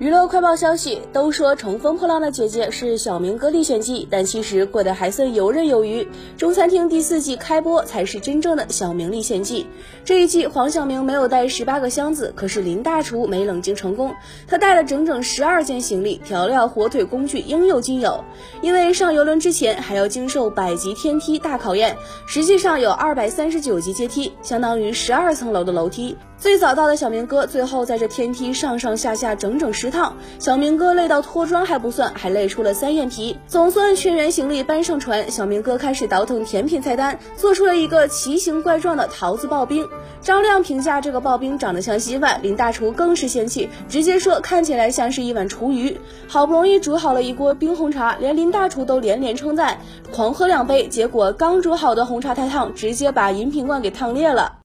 娱乐快报消息，都说乘风破浪的姐姐是小明哥历险记，但其实过得还算游刃有余。中餐厅第四季开播才是真正的小明历险记。这一季黄晓明没有带十八个箱子，可是林大厨没冷静成功，他带了整整十二件行李，调料、火腿、工具应有尽有。因为上游轮之前还要经受百级天梯大考验，实际上有二百三十九级阶梯，相当于十二层楼的楼梯。最早到的小明哥，最后在这天梯上上下下整整十趟，小明哥累到脱妆还不算，还累出了三眼皮。总算全员行李搬上船，小明哥开始倒腾甜品菜单，做出了一个奇形怪状的桃子刨冰。张亮评价这个刨冰长得像稀饭，林大厨更是嫌弃，直接说看起来像是一碗厨余。好不容易煮好了一锅冰红茶，连林大厨都连连称赞，狂喝两杯，结果刚煮好的红茶太烫，直接把饮品罐给烫裂了。